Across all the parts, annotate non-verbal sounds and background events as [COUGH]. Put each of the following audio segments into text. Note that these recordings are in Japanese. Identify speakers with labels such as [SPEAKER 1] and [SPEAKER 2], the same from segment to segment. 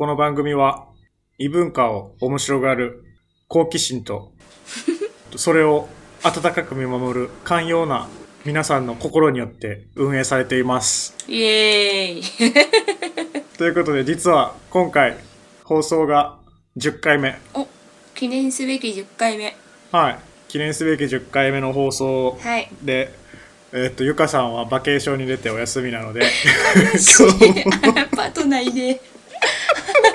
[SPEAKER 1] この番組は異文化を面白がる好奇心と、[LAUGHS] それを温かく見守る寛容な皆さんの心によって運営されています。
[SPEAKER 2] イエーイ。[LAUGHS]
[SPEAKER 1] ということで、実は今回放送が10回目。
[SPEAKER 2] お記念すべき10回目。
[SPEAKER 1] はい。記念すべき10回目の放送
[SPEAKER 2] はい。
[SPEAKER 1] で、えっと、ゆかさんはバケーションに出てお休みなので、[LAUGHS]
[SPEAKER 2] 今日パートナーいねあー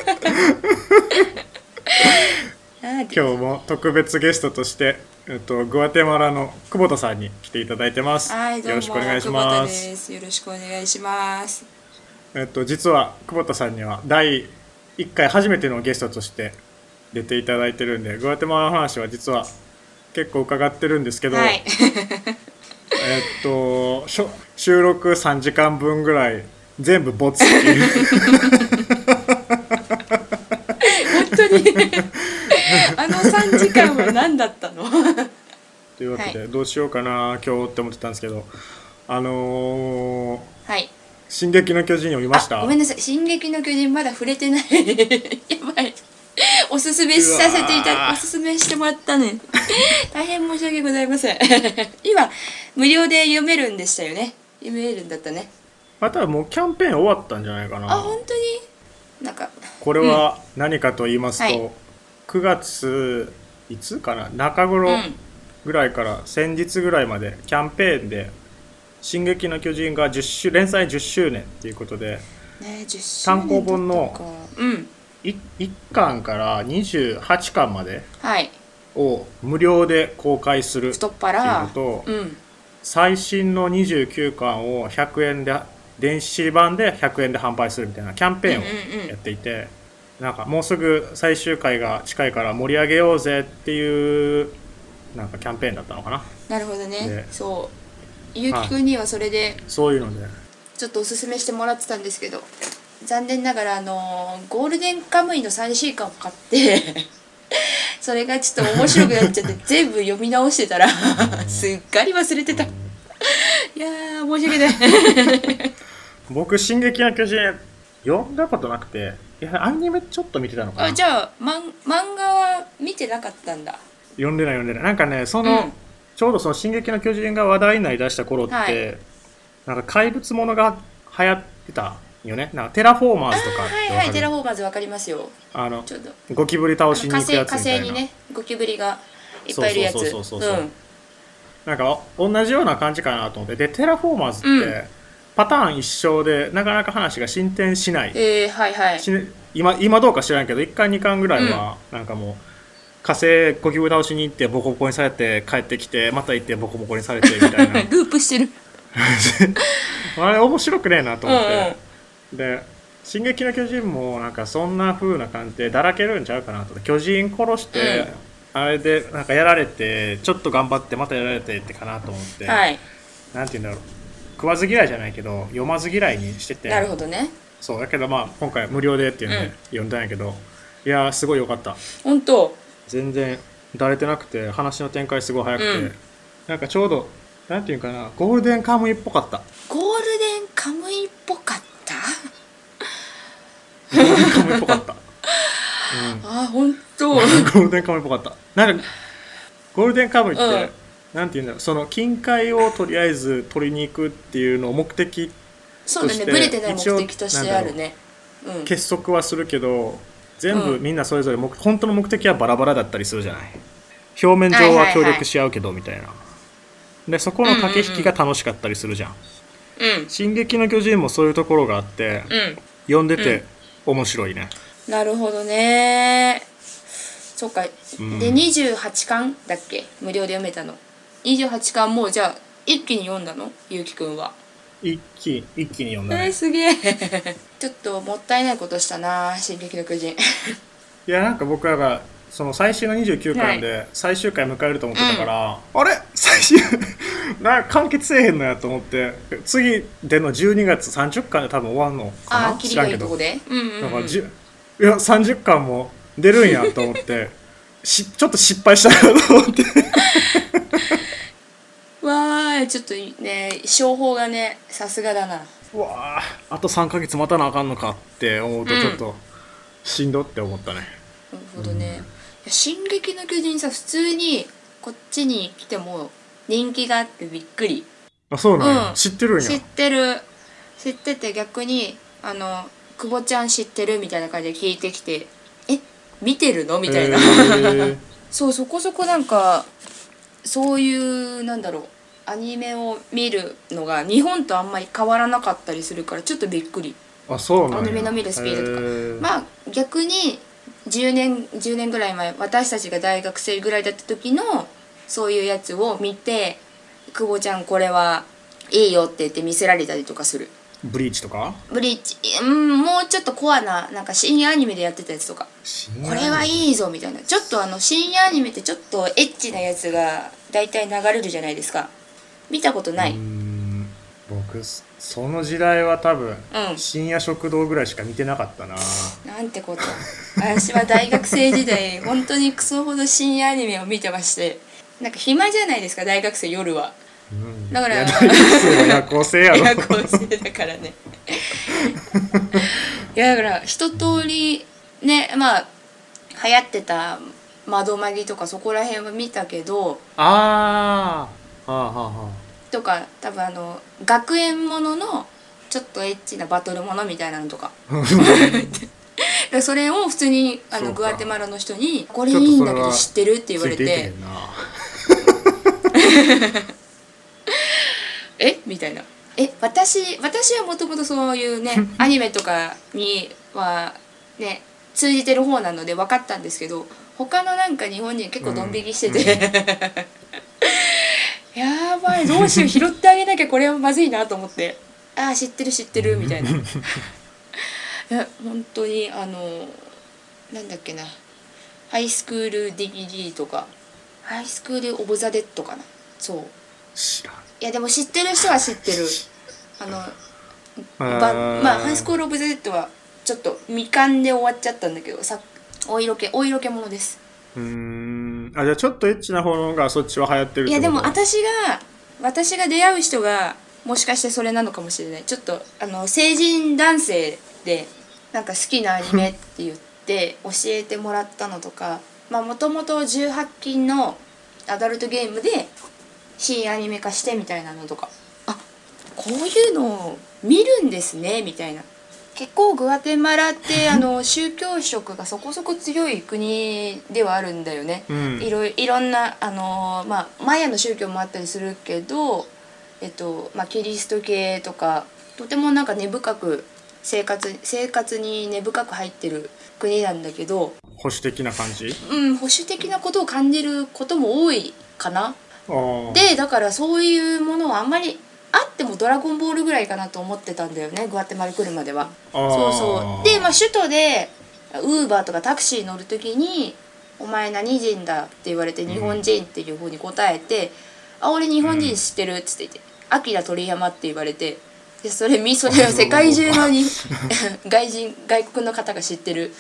[SPEAKER 2] [LAUGHS]
[SPEAKER 1] 今日も特別ゲストとして、えっと、グアテマラの久保田さんに来ていただいてます。
[SPEAKER 2] はいどうも
[SPEAKER 1] よろしくお願いしま。
[SPEAKER 2] ですすよろしくお願いします
[SPEAKER 1] えっと、実は久保田さんには第1回初めてのゲストとして出ていただいてるんで、グアテマラの話は実は結構伺ってるんですけど、
[SPEAKER 2] はい [LAUGHS]
[SPEAKER 1] えっと、しょ収録3時間分ぐらい全部ボツっていう。[LAUGHS] [LAUGHS]
[SPEAKER 2] あの3時間は何だったの？[LAUGHS]
[SPEAKER 1] というわけで、どうしようかな。今日って思ってたんですけど、あのー、
[SPEAKER 2] はい。
[SPEAKER 1] 進撃の巨人読みました？
[SPEAKER 2] あごめんなさい「進撃の巨人」まだ触れてない。[LAUGHS] やばい。おすすめさせていた
[SPEAKER 1] ー。
[SPEAKER 2] おすすめしてもらったね。大変申し訳ございません。今無料で読めるんでしたよね。読めるんだったね。
[SPEAKER 1] あとはもうキャンペーン終わったんじゃないか
[SPEAKER 2] あ
[SPEAKER 1] な
[SPEAKER 2] 本当に？なんか
[SPEAKER 1] これは何かと言いますと、
[SPEAKER 2] はい。
[SPEAKER 1] 9月いつかな？中頃
[SPEAKER 2] うん。
[SPEAKER 1] ぐらいから先日ぐらいまでキャンペーンで「進撃の巨人」が10周連載10周年っていうことで
[SPEAKER 2] ね10周
[SPEAKER 1] 単行本の
[SPEAKER 2] 年経ったかうん。
[SPEAKER 1] い1巻から28巻まで
[SPEAKER 2] はい。
[SPEAKER 1] を無料で公開する
[SPEAKER 2] 太っ
[SPEAKER 1] っていう
[SPEAKER 2] 腹
[SPEAKER 1] のと
[SPEAKER 2] うん。
[SPEAKER 1] 最新の29巻を100円で電子版で100円で販売するみたいなキャンペーンをやっていて、なんかもうすぐ最終回が近いから盛り上げようぜっていうなんかキャンペーンだったのかな。
[SPEAKER 2] なるほどね。
[SPEAKER 1] ね
[SPEAKER 2] そう。ゆうきくんにはそれで
[SPEAKER 1] そういうので。
[SPEAKER 2] ちょっとおすすめしてもらってたんですけど残念ながらあのーゴールデンカムイの最新刊を買って [LAUGHS] それがちょっと面白くなっちゃって全部読み直してたら [LAUGHS] すっかり忘れてたいやー申し訳ない [LAUGHS]
[SPEAKER 1] 僕「進撃の巨人」読んだことなくていやアニメちょっと見てたのかな。
[SPEAKER 2] あじゃあマン漫画は見てなかったんだ。
[SPEAKER 1] 読んでない読んでない。なんかねその、
[SPEAKER 2] うん。
[SPEAKER 1] ちょうどその「進撃の巨人」が話題になりだした頃って、
[SPEAKER 2] はい。
[SPEAKER 1] なんか怪物ものが流行ってたよね。なんかテラフォーマーズとか
[SPEAKER 2] はいはいテラフォーマーズわかりますよ。
[SPEAKER 1] あの
[SPEAKER 2] ちょっと
[SPEAKER 1] ゴキブリ倒しに
[SPEAKER 2] 火
[SPEAKER 1] 行くやつみたいな。
[SPEAKER 2] 星にねゴキブリがいっぱいいるやつ。
[SPEAKER 1] そうそうそうそうそう。
[SPEAKER 2] うん
[SPEAKER 1] なんか同じような感じかなと思って。でテラフォーマーズって、
[SPEAKER 2] うん。
[SPEAKER 1] パターン一緒でなかなか話が進展しない、
[SPEAKER 2] えー、はいはい。
[SPEAKER 1] し今今どうか知らんけど1巻2巻ぐらいはなんかもう火星ゴキブリ倒しに行ってボコボコにされて帰ってきてまた行ってボコボコにされてみたいな。[LAUGHS]
[SPEAKER 2] ループしてる。[LAUGHS]
[SPEAKER 1] あれ面白くねえなと思っ
[SPEAKER 2] うんうん。
[SPEAKER 1] て、で「進撃の巨人」もなんかそんな風な感じでだらけるんちゃうかなと。巨人殺して、あれでなんかやられてちょっと頑張ってまたやられてってかなと思って、
[SPEAKER 2] はい。
[SPEAKER 1] なんて言うんだろう。食わず嫌いじゃないけど読まず嫌いにしてて。
[SPEAKER 2] なるほどね。
[SPEAKER 1] そうだけどまあ今回無料でっていうので
[SPEAKER 2] うん。
[SPEAKER 1] 読んだんやけど、いやーすごい良かった。
[SPEAKER 2] 本当。
[SPEAKER 1] 全然だれてなくて話の展開すごい早くて、
[SPEAKER 2] うん。
[SPEAKER 1] なんかちょうどなんていうかなゴールデンカムイっぽかった。
[SPEAKER 2] ゴールデンカムイっぽかった？
[SPEAKER 1] ゴールデンカムイっぽかった、う [LAUGHS] ん
[SPEAKER 2] あ本当 [LAUGHS]
[SPEAKER 1] ゴールデンカムイっぽかった。なんかゴールデンカムイって、
[SPEAKER 2] うん。
[SPEAKER 1] なんていうんだろう。その金塊をとりあえず取りに行くっていうのを目的
[SPEAKER 2] そうだね。ブレてない目
[SPEAKER 1] 一応
[SPEAKER 2] 的としてあるね。う。ん。
[SPEAKER 1] 結束はするけど全部
[SPEAKER 2] うん。
[SPEAKER 1] みんなそれぞれ目本当の目的はバラバラだったりするじゃない？表面上
[SPEAKER 2] は
[SPEAKER 1] 協力し合うけどみたいな。でそこの駆け引きが楽しかったりするじゃん。
[SPEAKER 2] うん「
[SPEAKER 1] 進撃の巨人」もそういうところがあって
[SPEAKER 2] うん。
[SPEAKER 1] 読んでて面白いね
[SPEAKER 2] なるほどね。そっか、
[SPEAKER 1] うん。
[SPEAKER 2] で28巻だっけ？無料で読めたの。28巻もうじゃあ一気に読んだの？ゆうきくんは。
[SPEAKER 1] 一気一気に読んだ
[SPEAKER 2] えー、
[SPEAKER 1] ね
[SPEAKER 2] すげえ。[LAUGHS] ちょっともったいないことしたな進撃の巨人。
[SPEAKER 1] いやなんか僕らがその最終の29巻で最終回迎えると思ってたから、あれ？最終 [LAUGHS] な完結せえへんのやと思って次での12月30巻で多分終わんのかな？
[SPEAKER 2] ああキリがいいとこ
[SPEAKER 1] で。
[SPEAKER 2] でうんうん、
[SPEAKER 1] だからいや30巻も出るんやと思って。[LAUGHS] しちょっと失敗したなと思って。[LAUGHS]
[SPEAKER 2] わーちょっとね。商法がねさすがだな。
[SPEAKER 1] うわああと3ヶ月待たなあかんのかって思うとちょっとしんどって思ったね。
[SPEAKER 2] なるほどね、いや進撃の巨人さ普通にこっちに来ても人気があってびっくり。
[SPEAKER 1] あそうなんや、
[SPEAKER 2] うん。
[SPEAKER 1] 知ってるんや。
[SPEAKER 2] 知ってる。知ってて逆にあの「久保ちゃん知ってる?」みたいな感じで聞いてきて「え見てるの?」みたいな、
[SPEAKER 1] へー。[LAUGHS]
[SPEAKER 2] そうそこそこなんかそういうなんだろうアニメを見るのが日本とあんまり変わらなかったりするからちょっとびっくり。
[SPEAKER 1] あそうな
[SPEAKER 2] アニメの見るスピードとか。
[SPEAKER 1] へー。
[SPEAKER 2] まあ逆に10年10年ぐらい前私たちが大学生ぐらいだった時のそういうやつを見て「久保ちゃんこれはいいよ」って言って見せられたりとかする
[SPEAKER 1] ブリーチとか？
[SPEAKER 2] ブリーチ。うんもうちょっとコアななんか深夜アニメでやってたやつとか。これはいいぞみたいな。ちょっとあの深夜アニメってちょっとエッチなやつが大体流れるじゃないですか。見たことない。
[SPEAKER 1] 僕その時代は多分、
[SPEAKER 2] うん。
[SPEAKER 1] 深夜食堂ぐらいしか見てなかったな。
[SPEAKER 2] なんてこと。私は大学生時代 [LAUGHS] 本当にクソほど深夜アニメを見てまして。なんか暇じゃないですか大学生夜は
[SPEAKER 1] うん。
[SPEAKER 2] だから
[SPEAKER 1] 夜行性やろ。
[SPEAKER 2] 夜行性だからね。[LAUGHS] いやだから一通りねまあ流行ってた窓マギとかそこら辺は見たけど
[SPEAKER 1] あー。はあはあは
[SPEAKER 2] とか多分あの学園もののちょっとエッチなバトルものみたいなのとか。で [LAUGHS] それを普通にあのグアテマラの人に「これいいんだけど知ってる?」って言われ
[SPEAKER 1] て。いけへ
[SPEAKER 2] て
[SPEAKER 1] んな「[LAUGHS]
[SPEAKER 2] え？みたいな。え私私はもともとそういうねアニメとかにはね通じてる方なので分かったんですけど他のなんか日本人結構ドン引きしてて、[LAUGHS] やばいどうしよう拾ってあげなきゃこれはまずいなと思って。ああ知ってる知ってるみたいな。[LAUGHS] いや本当にあのなんだっけな。ハイスクール DVD とか。ハイスクール・オブ・ザ・デッドかな。そう。
[SPEAKER 1] 知らん
[SPEAKER 2] いやでも知ってる人は知ってる。あの
[SPEAKER 1] あ
[SPEAKER 2] ば
[SPEAKER 1] ー
[SPEAKER 2] まあハイスクール・オブ・ザ・デッドはちょっと未完で終わっちゃったんだけどさお色気お色気ものです。
[SPEAKER 1] うーん。あじゃあちょっとエッチな方のがそっちは流行ってる
[SPEAKER 2] いやでも私が私が出会う人がもしかしてそれなのかもしれない。ちょっとあの成人男性でなんか好きなアニメって言って教えてもらったのとかまあもともと18禁のアダルトゲームで新アニメ化してみたいなのとか。あこういうのを見るんですねみたいな。結構グアテマラってあの宗教色がそこそこ強い国ではあるんだよね。
[SPEAKER 1] うん。
[SPEAKER 2] いろいいろんなあのーまあマヤの宗教もあったりするけど、えっとまあ、キリスト系とかとてもなんか根深く生活生活に根深く入ってる国なんだけど、
[SPEAKER 1] 保守的な感じ？
[SPEAKER 2] うん、保守的なことを感じることも多いかな。でだからそういうものはあんまりあっても「ドラゴンボール」ぐらいかなと思ってたんだよねグアテマラ来るまでは。そうそう。で、まあ、首都でウーバーとかタクシー乗る時に「お前何人だ?」って言われて「日本人」っていうふうに答えて「あ俺日本人知ってる」っつって言って「アキラ鳥山」って言われてでそれみそれは世界中のに [LAUGHS] 外人外国の方が知ってる。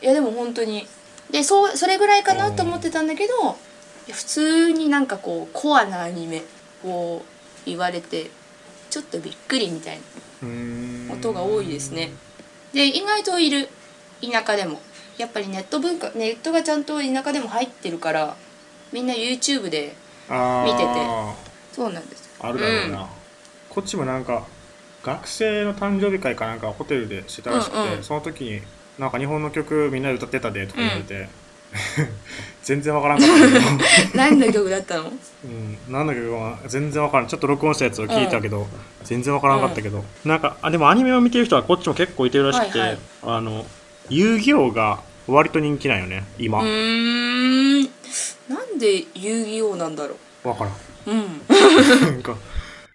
[SPEAKER 2] いやでも本当に。でそうそれぐらいかなと思ってたんだけど普通になんかこうコアなアニメを言われてちょっとびっくりみたいな音が多いですね。で意外といる。田舎でも。やっぱりネット文化ネットがちゃんと田舎でも入ってるからみんな YouTube で見てて。そうなんです。
[SPEAKER 1] あるだろうな、こっちもなんか学生の誕生日会かなんかホテルでしてたらしくて、
[SPEAKER 2] うんうん。
[SPEAKER 1] その時になんか日本の曲みんなで歌ってたでとか言われて、全然わからんかったけど、[LAUGHS]
[SPEAKER 2] 何の曲だったの？
[SPEAKER 1] うん、何の曲か全然わからん。ちょっと録音したやつを聞いたけど、全然わからんかったけど、なんかあでもアニメを見てる人はこっちも結構いてるらしくて、
[SPEAKER 2] はいはい。
[SPEAKER 1] あの遊戯王が割と人気なんよね今、
[SPEAKER 2] うーん。なんで遊戯王なんだろ
[SPEAKER 1] わからん。
[SPEAKER 2] ううん。[LAUGHS]
[SPEAKER 1] なんか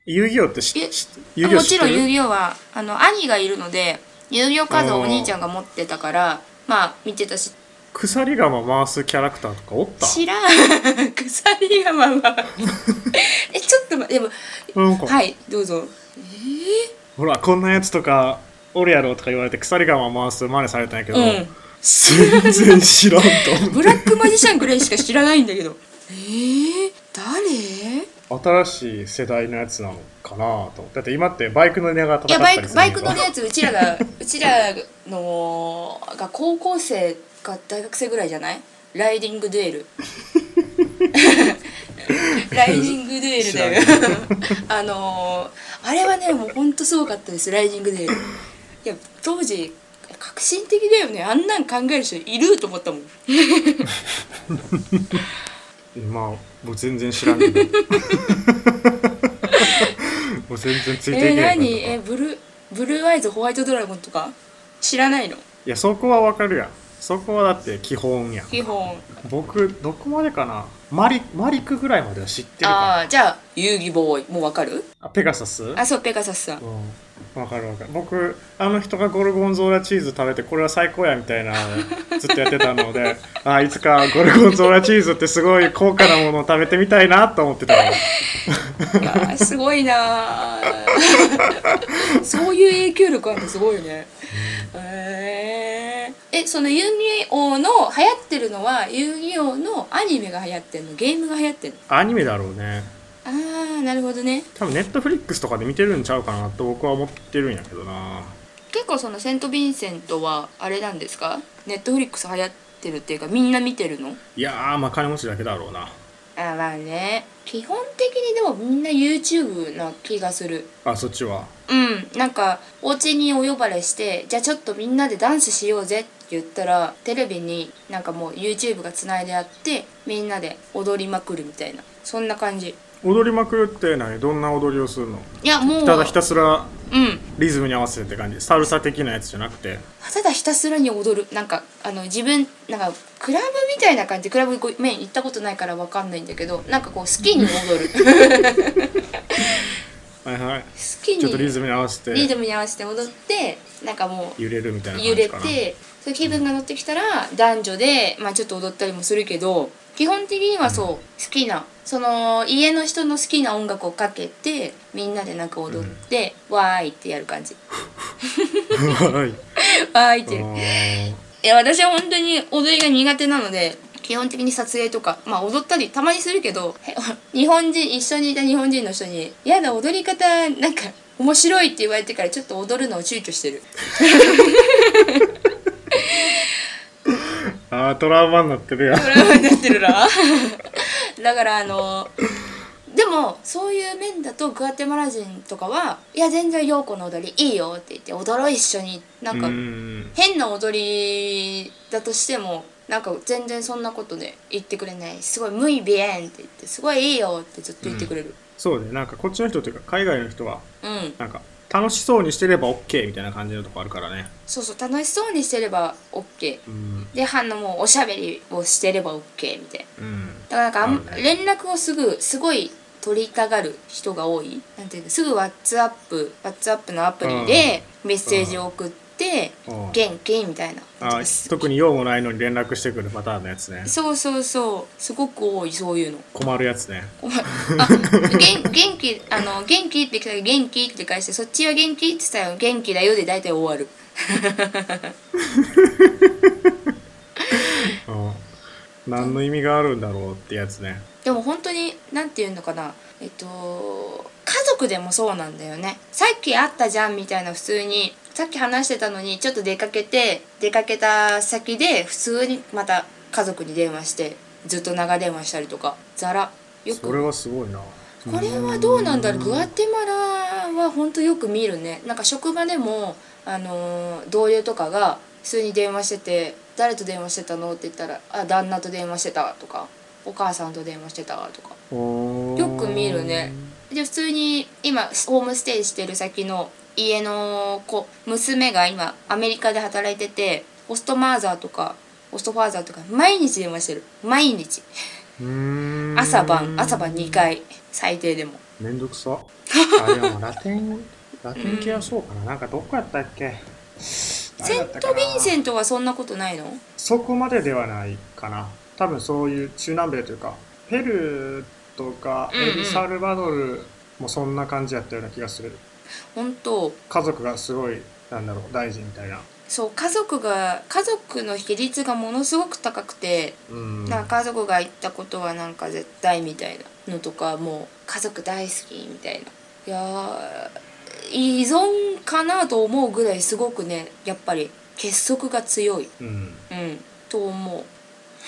[SPEAKER 1] 遊戯王って知
[SPEAKER 2] え
[SPEAKER 1] 知遊戯王
[SPEAKER 2] もちろん遊戯王はあの兄がいるので遊戯王カードをお兄ちゃんが持ってたからまあ見てたし
[SPEAKER 1] 鎖釜回すキャラクターとかおった？
[SPEAKER 2] 知らん。[LAUGHS] 鎖がまあまあえちょっと待ってでもはいどうぞ。
[SPEAKER 1] ほらこんなやつとかおるやろとか言われて鎖釜回す真似されたんやけど、
[SPEAKER 2] うん。
[SPEAKER 1] 全然知らんと [LAUGHS]
[SPEAKER 2] ブラックマジシャンぐらいしか知らないんだけど。えー、誰？
[SPEAKER 1] 新しい世代のやつなのかなとだって今ってバイクの値が
[SPEAKER 2] いや
[SPEAKER 1] 高かったりする
[SPEAKER 2] バイクバイク乗
[SPEAKER 1] の
[SPEAKER 2] るやつうちらがうちらのが高校生か大学生ぐらいじゃない？ライディングデュエル。[LAUGHS] ライディングデュエルだよ。あのー、あれはねもうほんとすごかったです。ライディングデュエル。いや当時革新的だよね。あんなん考える人いると思ったもん。[LAUGHS]
[SPEAKER 1] まあもう全然知らんけど。[LAUGHS] もう全然ついていけ
[SPEAKER 2] え
[SPEAKER 1] ない
[SPEAKER 2] 何？えブルーブルーアイズホワイトドラゴンとか？知らないの？
[SPEAKER 1] いやそこはわかるやんそこはだって基本やん。
[SPEAKER 2] 基本。
[SPEAKER 1] 僕どこまでかな？マリマリクぐらいまでは知ってるか
[SPEAKER 2] ああじゃあ遊戯ボーイもうわかる？
[SPEAKER 1] あペガサス？
[SPEAKER 2] あそうペガサスさん。
[SPEAKER 1] うん。わかるわかる。僕あの人がゴルゴンゾーラチーズ食べてこれは最高やみたいなずっとやってたので [LAUGHS] あいつかゴルゴンゾーラチーズってすごい高価なものを食べてみたいなと思ってたの。
[SPEAKER 2] いやーすごいなー。[LAUGHS] そういう影響力あるのすごいねへええその遊戯王の流行ってるのは遊戯王のアニメが流行ってんの？ゲームが流行ってんの？
[SPEAKER 1] アニメだろうね。
[SPEAKER 2] ああなるほどね。
[SPEAKER 1] 多分ネットフリックスとかで見てるんちゃうかなと僕は思ってるんやけどな。
[SPEAKER 2] 結構そのセント・ヴィンセントはあれなんですか？ネットフリックス流行ってるっていうかみんな見てるの？
[SPEAKER 1] いやーまあ金持ちだけだろうな。
[SPEAKER 2] あまあね基本的にでもみんな YouTube な気がする。
[SPEAKER 1] あそっちは？
[SPEAKER 2] うん。なんかお家にお呼ばれしてじゃあちょっとみんなでダンスしようぜって言ったらテレビになんかもう YouTube がつないであってみんなで踊りまくるみたいな。そんな感じ
[SPEAKER 1] 踊りまくるって何どんな踊りをするの？
[SPEAKER 2] いやもう。
[SPEAKER 1] ただひたすら
[SPEAKER 2] うん。
[SPEAKER 1] リズムに合わせてって感じ？サルサ的なやつじゃなくて？
[SPEAKER 2] ただひたすらに踊る。なんかあの自分なんかクラブみたいな感じ？クラブごめん行ったことないからわかんないんだけどなんかこう好きに踊る。[LAUGHS]
[SPEAKER 1] はいはい。
[SPEAKER 2] 好きに。
[SPEAKER 1] ちょっとリズムに合わせて。
[SPEAKER 2] リズムに合わせて踊ってなんかもう
[SPEAKER 1] 揺れるみたいな感
[SPEAKER 2] 揺れ
[SPEAKER 1] じかな。
[SPEAKER 2] てそういう気分が乗ってきたら男女で、まあ、ちょっと踊ったりもするけど基本的にはそう好きなその家の人の好きな音楽をかけてみんなでなんか踊って、わーいってやる感じ。
[SPEAKER 1] はい。[LAUGHS]
[SPEAKER 2] わーいっていや私は本当に踊りが苦手なので基本的に撮影とかまあ踊ったりたまにするけどへ [LAUGHS] 日本人一緒にいた日本人の人に「やだ踊り方なんか面白い」って言われてからちょっと踊るのを躊躇してる [LAUGHS]
[SPEAKER 1] あートラウマになってるやん。
[SPEAKER 2] トラウマになってるな。[LAUGHS] だからあのでもそういう面だとグアテマラ人とかは「いや全然陽子の踊りいいよ」って言って踊ろう一緒になんか変な踊りだとしてもなんか全然そんなことで言ってくれない。すごい「ムイビエン」って言って「すごいいいよ」ってずっと言ってくれる。
[SPEAKER 1] そうね。なんかこっちの人というか海外の人は
[SPEAKER 2] うん、
[SPEAKER 1] なんか楽しそうにしてれば OK みたいな感じのとこあるからね。
[SPEAKER 2] そうそう楽しそうにしてれば OK
[SPEAKER 1] うん。
[SPEAKER 2] であのもうおしゃべりをしてれば OK みたいな。
[SPEAKER 1] うん。
[SPEAKER 2] だからなんかあん
[SPEAKER 1] ね。
[SPEAKER 2] 連絡をすぐすごい取りたがる人が多い。なんていうのすぐ WhatsApp のアプリでメッセージを送って
[SPEAKER 1] うん「
[SPEAKER 2] 元気?」みたいな。
[SPEAKER 1] あ特に用もないのに連絡してくるパターンのやつね。
[SPEAKER 2] そうそうそう。すごく多いそういうの。
[SPEAKER 1] 困るやつね。
[SPEAKER 2] お前あ元 [LAUGHS] 元気あの元気って来たら元気って返してそっちは元気って言ったら元気だよで大体終わる。[LAUGHS]
[SPEAKER 1] うん。何の意味があるんだろうってやつね。
[SPEAKER 2] でも本当に何て言うのかな。えっと家族でもそうなんだよね。さっき会ったじゃんみたいな普通に。さっき話してたのにちょっと出かけて出かけた先で普通にまた家族に電話してずっと長電話したりとか。ザラ。よく。
[SPEAKER 1] それはすごいな。
[SPEAKER 2] これはどうなんだろう。グアテマラは本当よく見るね。なんか職場でも、あのー同僚とかが普通に電話してて「誰と電話してたの?」って言ったら「あ旦那と電話してた」とか「お母さんと電話してた」とか。
[SPEAKER 1] よ
[SPEAKER 2] よく見るねで普通に今ホームステイしてる先の家の子娘が今アメリカで働いててホストマーザーとかホストファーザーとか毎日電話してる。毎日。朝晩朝晩2回最低でも。
[SPEAKER 1] めんどくさ。[LAUGHS] あでもラテンラテン系はそうかな、なんかどこやったっけ？
[SPEAKER 2] セント・ヴィンセ
[SPEAKER 1] ン
[SPEAKER 2] ントはそんなことないの？
[SPEAKER 1] そこまでではないかな。多分そういう中南米というかペルーとか
[SPEAKER 2] うんうん。
[SPEAKER 1] エルサルバドルもそんな感じやったような気がする、
[SPEAKER 2] 本当。
[SPEAKER 1] 家族がすごいなんだろう大事みたいな。
[SPEAKER 2] そう家族が家族の比率がものすごく高くて、
[SPEAKER 1] うん。
[SPEAKER 2] なんか家族が言ったことはなんか絶対みたいなのとかもう家族大好きみたいな。いやー依存かなと思うぐらいすごくねやっぱり結束が強い。
[SPEAKER 1] うん。
[SPEAKER 2] うん。と思う [LAUGHS]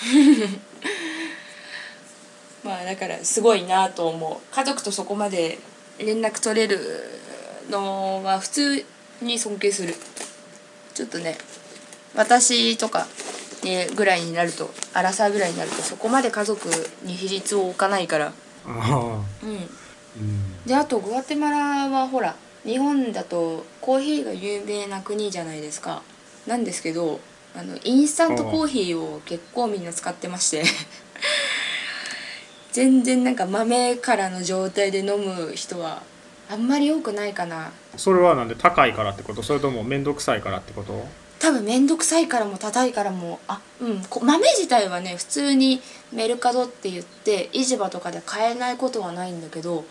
[SPEAKER 2] まあだからすごいなと思う。家族とそこまで連絡取れるのは普通に尊敬する。ちょっとね私とか、ね、ぐらいになるとアラサーぐらいになるとそこまで家族に比率を置かないから。うん。
[SPEAKER 1] うん。
[SPEAKER 2] であとグアテマラはほら日本だとコーヒーが有名な国じゃないですか。なんですけどあのインスタントコーヒーを結構みんな使ってまして全然なんか豆からの状態で飲む人はあんまり多くないかな。
[SPEAKER 1] それはなんで高いからってこと？それとも面倒くさいからってこと？
[SPEAKER 2] 多分面倒くさいからも高いからもあうんこ豆自体はね普通にメルカドって言って市場とかで買えないことはないんだけど。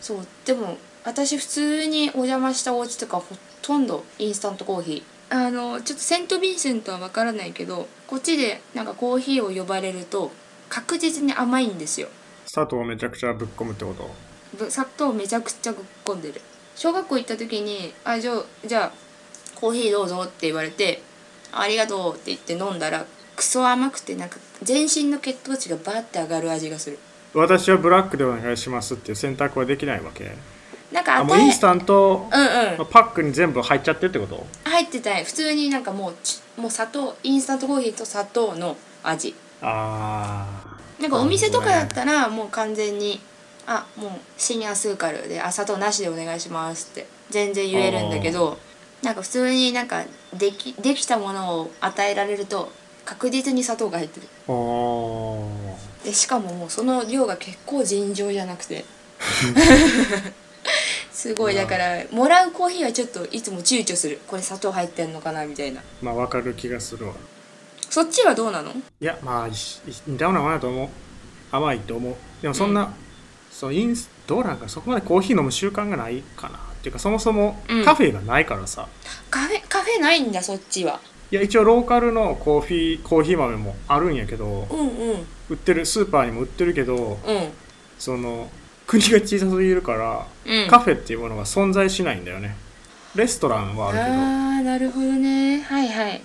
[SPEAKER 2] そうでも私普通にお邪魔したお家とかほとんどインスタントコーヒー。あのちょっとセント・ヴィンセントは分からないけどこっちでなんかコーヒーを呼ばれると確実に甘いんですよ。
[SPEAKER 1] 砂糖をめちゃくちゃぶっ込むってこと？
[SPEAKER 2] ぶ砂糖めちゃくちゃぶっ込んでる。小学校行った時に「あじゃあじゃあコーヒーどうぞ」って言われて「ありがとう」って言って飲んだらクソ甘くてなんか全身の血糖値がバーって上がる味がする。
[SPEAKER 1] 私はブラックでお願いしますっていう選択はできないわけ？
[SPEAKER 2] なんか
[SPEAKER 1] あもうインスタント？
[SPEAKER 2] うんうん。
[SPEAKER 1] パックに全部入っちゃってってこと？
[SPEAKER 2] 入ってたい。普通になんかもうちもう砂糖インスタントコーヒーと砂糖の味。
[SPEAKER 1] ああ
[SPEAKER 2] なんかお店とかだったらもう完全に「あもうシニアスーカルであ砂糖なしでお願いします」って全然言えるんだけどなんか普通になんかできできたものを与えられると確実に砂糖が入ってる。でしかももうその量が結構尋常じゃなくて。[LAUGHS] すごいだからもらうコーヒーはちょっといつも躊躇する。これ砂糖入ってんのかなみたいな。
[SPEAKER 1] まあわかる気がするわ
[SPEAKER 2] そっちはどうなの？
[SPEAKER 1] いやまあ似たようなものだと思う。甘いと思う。でもそんな、そうインスどうなんかそこまでコーヒー飲む習慣がないかなっていうかそもそも
[SPEAKER 2] うん。
[SPEAKER 1] カフェがないからさ、
[SPEAKER 2] カフェカフェないんだそっちは。い
[SPEAKER 1] や一応ローカルのコーヒーコーヒー豆もあるんやけど
[SPEAKER 2] うんうん。
[SPEAKER 1] 売ってるスーパーにも売ってるけど
[SPEAKER 2] うん。
[SPEAKER 1] その国が小さすぎるから、
[SPEAKER 2] うん。
[SPEAKER 1] カフェっていうものが存在しないんだよね。レストランはあるけど。
[SPEAKER 2] ああなるほどね。はいはい。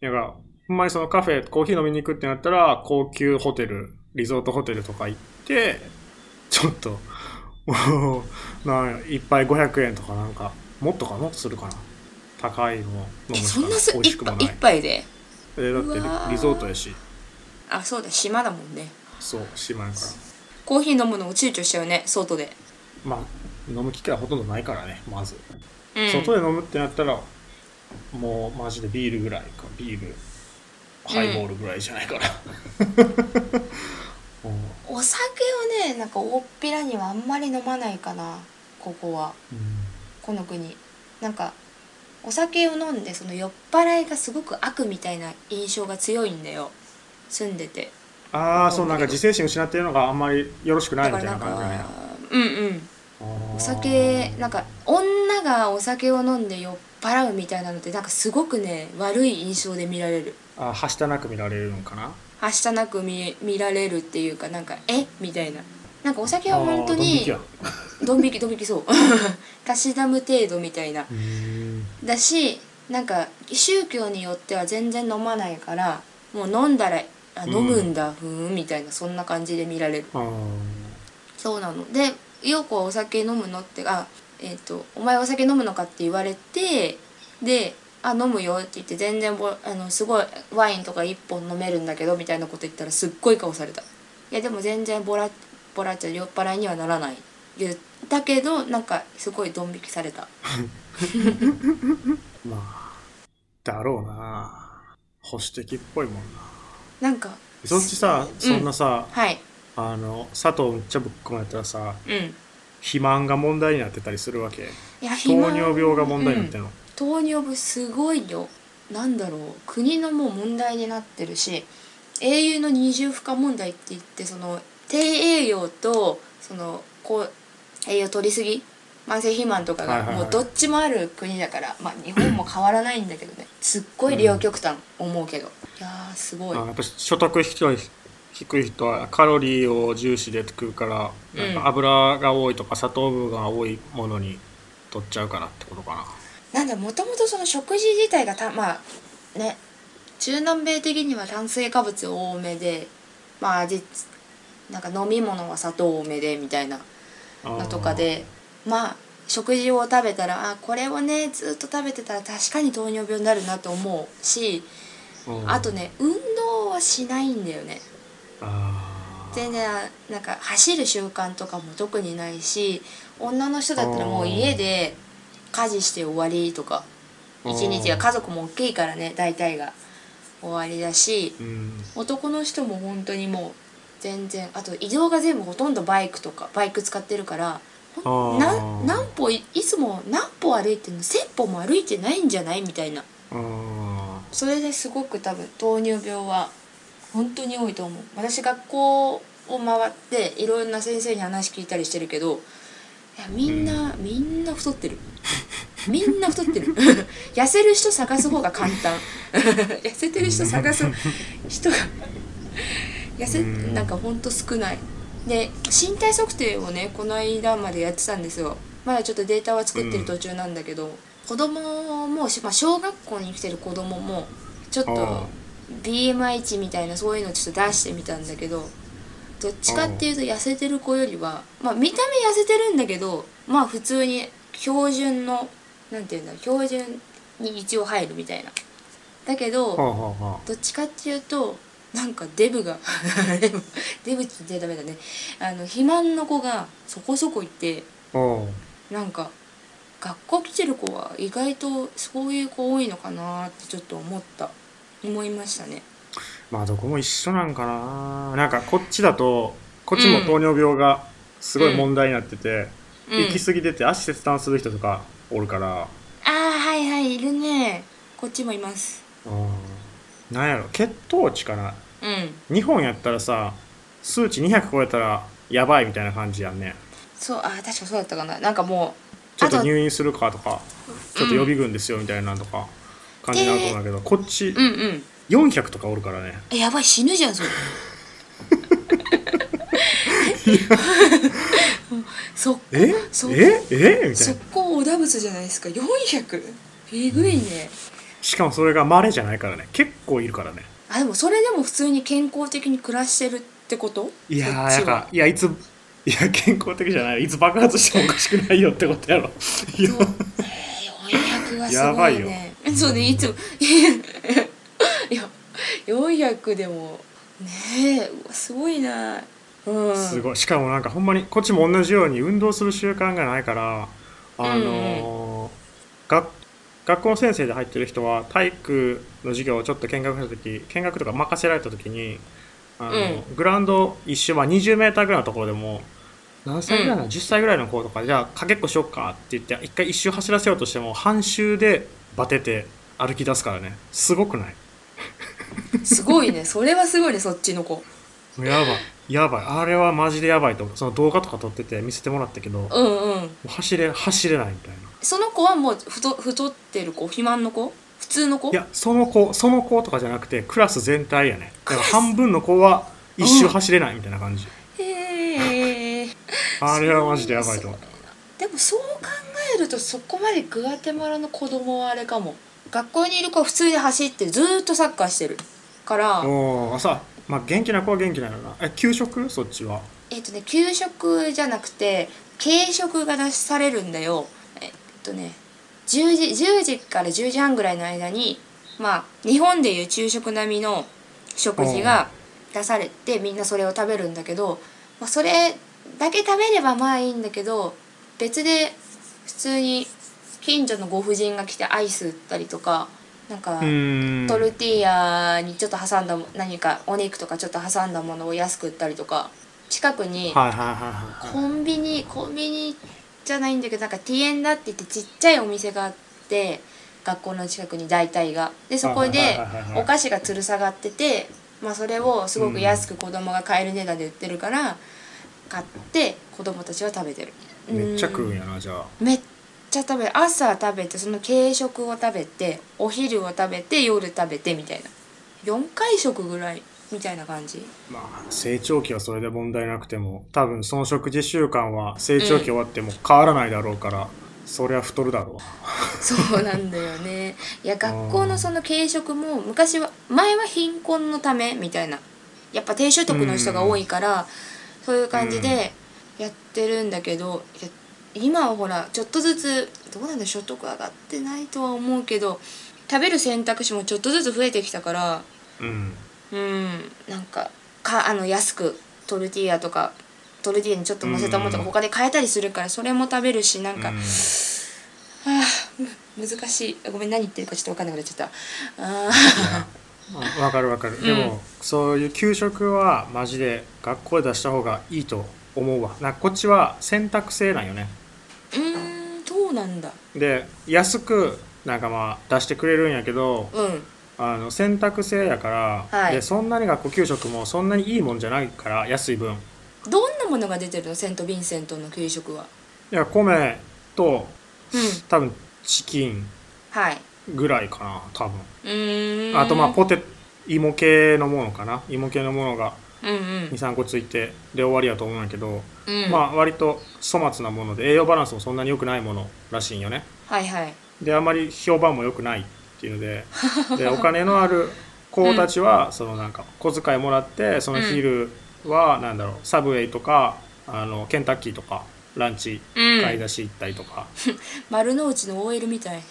[SPEAKER 1] だからほんまにそのカフェコーヒー飲みに行くってなったら高級ホテルリゾートホテルとか行ってちょっともうなん一杯500円とかなんかもっとかもっとするかな？高いのを飲
[SPEAKER 2] え
[SPEAKER 1] むしかない。
[SPEAKER 2] そんなす
[SPEAKER 1] 美味しくもない。
[SPEAKER 2] 杯で？
[SPEAKER 1] えだってリゾートやし。
[SPEAKER 2] あそうだ島だもんね。
[SPEAKER 1] そう島やから。
[SPEAKER 2] コーヒー飲むのも躊躇しちゃうね外で、
[SPEAKER 1] まあ飲む機会はほとんどないからねまず、
[SPEAKER 2] うん、
[SPEAKER 1] 外で飲むってなったらもうマジでビールぐらいか。ビールハイボールぐらいじゃないかな、う [LAUGHS] ん
[SPEAKER 2] お酒をねなんか大っぴらにはあんまり飲まないかなここは。この国。なんかお酒を飲んでその酔っ払いがすごく悪みたいな印象が強いんだよ。住んでて。
[SPEAKER 1] ああそうなんか自制心失ってるのがあんまりよろしくないみたい
[SPEAKER 2] な
[SPEAKER 1] 感じなんや
[SPEAKER 2] うんうん。
[SPEAKER 1] お
[SPEAKER 2] お酒なんか女がお酒を飲んで酔っ払うみたいなのってなんかすごくね悪い印象で見られる
[SPEAKER 1] あはしたなく見られるのかな？
[SPEAKER 2] はしたなく見見られるっていうかなんかえ？みたいな。なんかお酒は本当に
[SPEAKER 1] あ
[SPEAKER 2] ドン引きドン引きそう。[LAUGHS] たしなむ程度みたいな。だしなんか宗教によっては全然飲まないからもう飲んだらあ
[SPEAKER 1] うん。
[SPEAKER 2] 飲むんだ、ふーんみたいなそんな感じで見られる。そうなので陽子はお酒飲むのってあえっ、と「お前お酒飲むのか?」って言われてで「あ飲むよ」って言って全然ぼあのすごいワインとか1本飲めるんだけどみたいなこと言ったらすっごい顔された「いやでも全然ボラボラっちゃ酔っ払いにはならない」言ったけどなんかすごいドン引きされた。
[SPEAKER 1] ー [LAUGHS] まあだろうな。保守的っぽいもんな。
[SPEAKER 2] なんか
[SPEAKER 1] そっちさそんなさ、
[SPEAKER 2] はい。
[SPEAKER 1] あの砂糖めっちゃぶっ込まれたらさ
[SPEAKER 2] うん。
[SPEAKER 1] 肥満が問題になってたりするわけ。糖尿病が問題になって
[SPEAKER 2] る、
[SPEAKER 1] るの、
[SPEAKER 2] 糖尿病すごいよなんだろう。国のもう問題になってるし英雄の二重負荷問題って言ってその低栄養とそのこう栄養取りすぎ慢性肥満とかがもうどっちもある国だから、まあ日本も変わらないんだけどね。すっごい両極端思うけど、いやーすごい、
[SPEAKER 1] あやっぱ所得低い低い人はカロリーを重視で食うからなん。
[SPEAKER 2] うん
[SPEAKER 1] か油が多いとか砂糖分が多いものに取っちゃうからってことかな
[SPEAKER 2] なんだもともとその食事自体がたまあね中南米的には炭水化物多めでまあ味なんか飲み物は砂糖多めでみたいなのとかでまあ食事を食べたらあこれをねずっと食べてたら確かに糖尿病になるなと思うし
[SPEAKER 1] うん。
[SPEAKER 2] あとね運動はしないんだよね。全然なんか走る習慣とかも特にないし女の人だったらもう家で家事して終わりとか一日が家族も大きいからね大体が終わりだし
[SPEAKER 1] うん。
[SPEAKER 2] 男の人も本当にもう全然あと移動が全部ほとんどバイクとかバイク使ってるからほん
[SPEAKER 1] あー。
[SPEAKER 2] なん何歩いいつも何歩歩いてんの1,000歩も歩いてないんじゃないみたいな。
[SPEAKER 1] あ
[SPEAKER 2] それですごく多分糖尿病は本当に多いと思う。私学校を回っていろんな先生に話聞いたりしてるけどいやみんな、みんな太ってる。みんな太ってる。[LAUGHS] 痩せる人探す方が簡単。[LAUGHS] 痩せてる人探す人が痩せ
[SPEAKER 1] うん
[SPEAKER 2] なんかほんと少ない。で身体測定をねこの間までやってたんですよ。まだちょっとデータは作ってる途中なんだけど、子供も、しまあ、小学校に来てる子供もちょっ
[SPEAKER 1] あ
[SPEAKER 2] と BMI 値みたいなそういうのちょっと出してみたんだけどどっちかっていうと痩せてる子よりはまあ見た目痩せてるんだけどまあ普通に標準のなんていうんだろう標準に一応入るみたいな。だけど、
[SPEAKER 1] はあはあは
[SPEAKER 2] どっちかっていうとなんかデブが [LAUGHS] デブって言っちゃダメだね。あの肥満の子がそこそこいてなんか学校来てる子は意外とそういう子多いのかなってちょっと思った。思いましたね
[SPEAKER 1] まあどこも一緒なんかな。なんかこっちだとこっちも糖尿病がすごい問題になってて、
[SPEAKER 2] うん。
[SPEAKER 1] 行き過ぎてて足切断する人とかおるから。
[SPEAKER 2] ああはいはいいるね。こっちもいます。
[SPEAKER 1] うん。なんやろ血糖値かな。
[SPEAKER 2] うん。
[SPEAKER 1] 日本やったらさ数値200超えたらやばいみたいな感じやんね。
[SPEAKER 2] そうあー確かそうだったかな。なんかもう
[SPEAKER 1] ちょっと
[SPEAKER 2] あ
[SPEAKER 1] 入院するかとかちょっと予備軍ですよみたいなのとか感じになると思うんだけど、こっち
[SPEAKER 2] うんうん
[SPEAKER 1] 400とかおるからね。
[SPEAKER 2] えやばい死ぬじゃんそれ。そ
[SPEAKER 1] え？
[SPEAKER 2] そう
[SPEAKER 1] え？え？みたい
[SPEAKER 2] 速
[SPEAKER 1] な
[SPEAKER 2] 攻織田仏じゃないですか。400えぐいね、
[SPEAKER 1] しかもそれが稀じゃないからね。結構いるからね。
[SPEAKER 2] あでもそれでも普通に健康的に暮らしてるってこと？
[SPEAKER 1] いやー
[SPEAKER 2] そっ
[SPEAKER 1] や
[SPEAKER 2] ちは。
[SPEAKER 1] かいやいついや健康的じゃない。いつ爆発してもおかしくないよってことやろ。いや
[SPEAKER 2] そう。えー400はすご
[SPEAKER 1] やばいよ。
[SPEAKER 2] いねそうねいつも [LAUGHS] 400でもねえすごいな。うん。
[SPEAKER 1] すごい。しかもなんかほんまにこっちも同じように運動する習慣がないからあのー学学校の先生で入ってる人は体育の授業をちょっと見学した時見学とか任せられた時にあの、グラウンド一周、まあ、20メーターぐらいのところでも何歳ぐらいなの、10歳ぐらいの子とかじゃあかけっこしよっかって言って一回一周走らせようとしても半周でバテて歩き出すからね。すごくない？
[SPEAKER 2] すごいね。それはすごいねそっちの子。
[SPEAKER 1] やばい。やばい。あれはマジでやばいと思う。その動画とか撮ってて見せてもらったけども
[SPEAKER 2] うんうん。
[SPEAKER 1] う走れ走れないみたいな。
[SPEAKER 2] その子はもう太太ってる子？肥満の子？普通の子？
[SPEAKER 1] いやその子その子とかじゃなくてクラス全体やね。だから半分の子は一周走れないみたいな感じ。
[SPEAKER 2] へえ
[SPEAKER 1] あれはマジでやばいと思う。
[SPEAKER 2] でもそう考えるとそこまでグアテマラの子供はあれかも学校にいる子は普通に走ってずーっとサッカーしてる。から
[SPEAKER 1] おおさまあ元気な子は元気なのな。え給食？そっちは？
[SPEAKER 2] えっとね給食じゃなくて軽食が出されるんだよ。えっとね10時 ,10 時から10時半ぐらいの間にまあ日本でいう昼食並みの食事が出されてみんなそれを食べるんだけど、まあ、それだけ食べればまあいいんだけど別で普通に近所のご婦人が来てアイス売ったりとかなんかトルティーヤにちょっと挟んだも何かお肉とかちょっと挟んだものを安く売ったりとか近くにコンビニコンビニじゃないんだけどなんかティエンダって言ってちっちゃいお店があって学校の近くに大体が。でそこ
[SPEAKER 1] はい
[SPEAKER 2] でお菓子が吊る下がってて、まあ、それをすごく安く子供が買える値段で売ってるから買って子供たちは食べてる。
[SPEAKER 1] めっちゃ食うんやなじゃあ。
[SPEAKER 2] めっちゃ食べる朝食べてその軽食を食べてお昼を食べて夜食べてみたいな。4回食ぐらいみたいな感じ。
[SPEAKER 1] まあ成長期はそれで問題なくても多分その食事習慣は成長期終わっても変わらないだろうから、そりゃ太るだろ
[SPEAKER 2] そうなんだよね。いや学校のその軽食も昔は前は貧困のためみたいな。やっぱ低所得の人が多いから、そういう感じでやってるんだけど、いや今はほらちょっとずつどうなんだ所得上がってないとは思うけど食べる選択肢もちょっとずつ増えてきたから
[SPEAKER 1] ううん。
[SPEAKER 2] うんなんかかあの安くトルティーヤとかトルティーヤにちょっと乗せたものとか
[SPEAKER 1] うん。
[SPEAKER 2] 他で買えたりするからそれも食べるしなんか、
[SPEAKER 1] うん。
[SPEAKER 2] はあむ難しい。ごめん何言ってるかちょっと分かんなくなっちゃった。あ
[SPEAKER 1] いやわかるわかる、でもそういう給食はマジで学校で出した方がいいと思うわ。なんかこっちは選択制なんよね。
[SPEAKER 2] ーうーんそうなんだ。
[SPEAKER 1] で安くなんかまあ出してくれるんやけど
[SPEAKER 2] うん。
[SPEAKER 1] あの選択制やから、
[SPEAKER 2] はい。
[SPEAKER 1] でそんなに学校給食もそんなにいいもんじゃないから安い分。
[SPEAKER 2] どんなものが出てるの？セント・ヴィンセントの給食は。い
[SPEAKER 1] や米と
[SPEAKER 2] うん。
[SPEAKER 1] 多分チキン
[SPEAKER 2] はい。
[SPEAKER 1] ぐらいかな多分。
[SPEAKER 2] うーん。
[SPEAKER 1] あとまあポテ芋系のものかな。芋系のものが23個ついてで終わりやと思うんやけど、
[SPEAKER 2] うん。
[SPEAKER 1] まあ割と粗末なもので栄養バランスもそんなに良くないものらしいんよね。
[SPEAKER 2] はいはい。
[SPEAKER 1] であまり評判も良くないっていうので [LAUGHS] でお金のある子たちは、そのなんか小遣いもらってその昼はなんだろうサブウェイとかあのケンタッキーとかランチ
[SPEAKER 2] うん。
[SPEAKER 1] 買い出し行ったりとか、[LAUGHS]
[SPEAKER 2] 丸の内の OL みたい。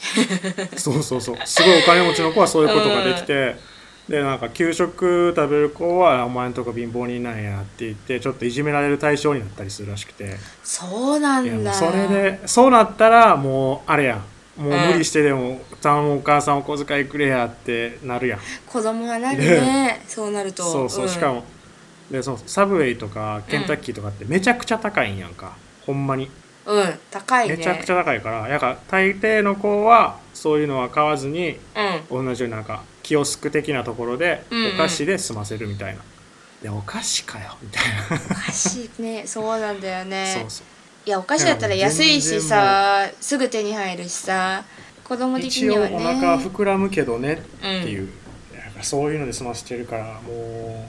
[SPEAKER 1] そうそうそう。すごいお金持ちの子はそういうことができて、でなんか給食食べる子は「お前んとこ貧乏人なんや」って言ってちょっといじめられる対象になったりするらしくて。
[SPEAKER 2] そうなんだ。
[SPEAKER 1] それでそうなったらもうあれやん。もう無理してでも「頼むお母さんお小遣いくれや」ってなるやん。
[SPEAKER 2] 子供はなるね。そうなると。
[SPEAKER 1] そうそう、
[SPEAKER 2] ん。
[SPEAKER 1] しかもでそのサブウェイとかケンタッキーとかってめちゃくちゃ高いんやんか、ほんまに。
[SPEAKER 2] うん。高いね。
[SPEAKER 1] めちゃくちゃ高いからやから大抵の子はそういうのは買わずに
[SPEAKER 2] うん。
[SPEAKER 1] 同じようになんかキオスク的なところで
[SPEAKER 2] うんうん。
[SPEAKER 1] お菓子で済ませるみたいな、でお菓子かよみたいな、
[SPEAKER 2] お菓子ねそうなんだよね。
[SPEAKER 1] そうそう。
[SPEAKER 2] いやお菓子だったら安いしさすぐ手に入るしさ子供的
[SPEAKER 1] 一応お
[SPEAKER 2] にはね
[SPEAKER 1] 腹膨らむけどねって
[SPEAKER 2] う。ん。
[SPEAKER 1] いう、やっぱそういうので済ませてるからも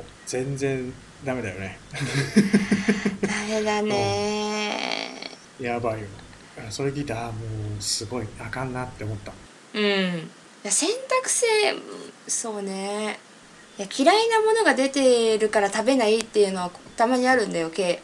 [SPEAKER 1] う全然ダメだよね。
[SPEAKER 2] ダメだね。[LAUGHS]
[SPEAKER 1] やばいよ。それ聞いてああもうすごいあかんなって思った。
[SPEAKER 2] うん。いや選択肢そうね。いや嫌いなものが出てるから食べないっていうのはたまにあるんだよケ